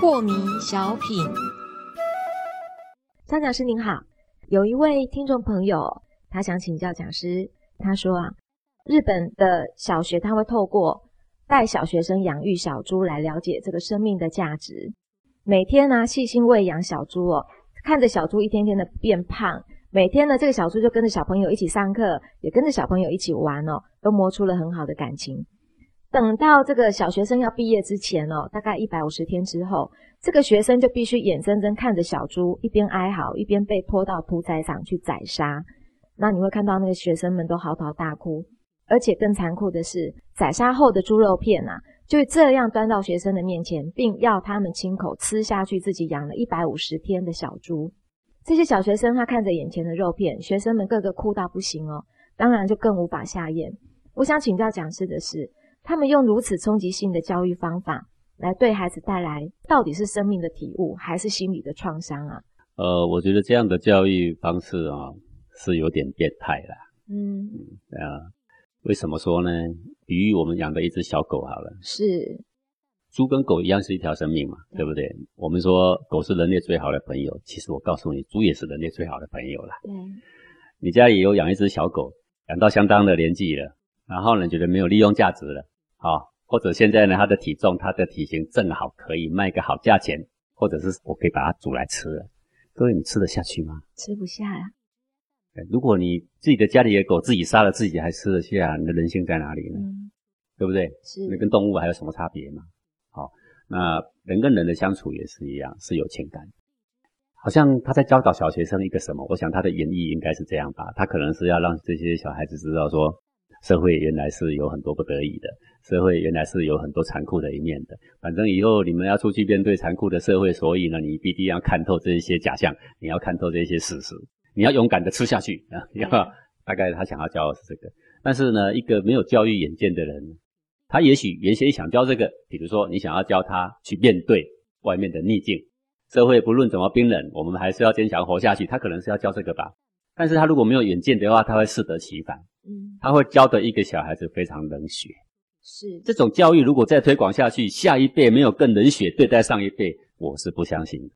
破迷小品，张讲师您好，有一位听众朋友，他想请教讲师，他说啊，日本的小学他会透过带小学生养育小猪来了解这个生命的价值，每天呢细心喂养小猪哦，看着小猪一天天的变胖，每天呢这个小猪就跟着小朋友一起上课，也跟着小朋友一起玩哦，都磨出了很好的感情。等到这个小学生要毕业之前哦，大概一百五十天之后，这个学生就必须眼睁睁看着小猪一边哀嚎，一边被拖到屠宰场去宰杀。那你会看到那个学生们都嚎啕大哭，而且更残酷的是，宰杀后的猪肉片啊，就这样端到学生的面前，并要他们亲口吃下去自己养了一百五十天的小猪。这些小学生他看着眼前的肉片，学生们个个哭到不行哦，当然就更无法下咽。我想请教讲师的是。他们用如此冲击性的教育方法来对孩子带来，到底是生命的体悟，还是心理的创伤啊？呃，我觉得这样的教育方式啊，是有点变态啦。嗯，啊，为什么说呢？比喻我们养的一只小狗好了，是，猪跟狗一样是一条生命嘛，对不对？我们说狗是人类最好的朋友，其实我告诉你，猪也是人类最好的朋友啦。对，你家里有养一只小狗，养到相当的年纪了，然后呢，觉得没有利用价值了。好，或者现在呢，它的体重、它的体型正好可以卖个好价钱，或者是我可以把它煮来吃了。各位，你吃得下去吗？吃不下呀。如果你自己的家里的狗自己杀了自己还吃得下，你的人性在哪里呢？对不对？是。那跟动物还有什么差别吗？好，那人跟人的相处也是一样，是有情感。好像他在教导小学生一个什么？我想他的原意应该是这样吧。他可能是要让这些小孩子知道说。社会原来是有很多不得已的，社会原来是有很多残酷的一面的。反正以后你们要出去面对残酷的社会，所以呢，你必定要看透这些假象，你要看透这些事实，你要勇敢的吃下去 啊！要大概他想要教的是这个。但是呢，一个没有教育眼见的人，他也许原先想教这个，比如说你想要教他去面对外面的逆境，社会不论怎么冰冷，我们还是要坚强活下去。他可能是要教这个吧。但是他如果没有远见的话，他会适得其反。嗯，他会教的一个小孩子非常冷血。是这种教育，如果再推广下去，下一辈没有更冷血对待上一辈，我是不相信的。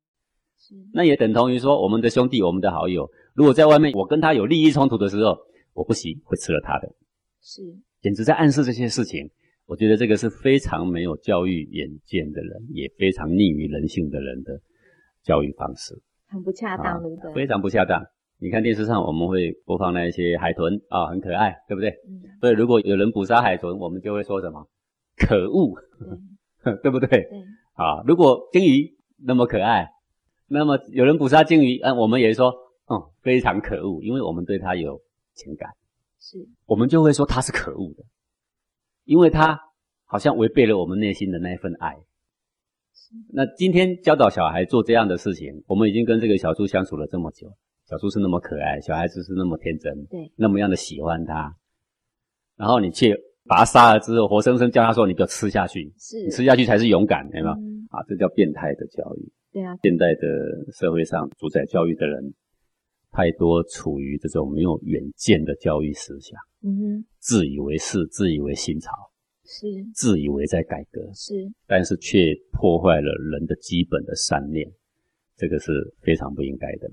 是，那也等同于说，我们的兄弟、我们的好友，如果在外面我跟他有利益冲突的时候，我不惜会吃了他的。是，简直在暗示这些事情。我觉得这个是非常没有教育远见的人，也非常逆于人性的人的教育方式，很不恰当，对不对？非常不恰当。你看电视上，我们会播放那一些海豚啊，很可爱，对不对？嗯。所以如果有人捕杀海豚，我们就会说什么？可恶，对不对？对。啊，如果鲸鱼那么可爱，那么有人捕杀鲸鱼，嗯，我们也说，嗯，非常可恶，因为我们对它有情感。是。我们就会说它是可恶的，因为他好像违背了我们内心的那份爱。那今天教导小孩做这样的事情，我们已经跟这个小猪相处了这么久。小猪是那么可爱，小孩子是那么天真，对，那么样的喜欢它，然后你去把它杀了之后，活生生叫他说：“你不要吃下去，是你吃下去才是勇敢，对吗？”啊，这叫变态的教育。对啊，现代的社会上主宰教育的人太多，处于这种没有远见的教育思想，嗯哼，自以为是，自以为新潮，是自以为在改革，是，但是却破坏了人的基本的善念。这个是非常不应该的。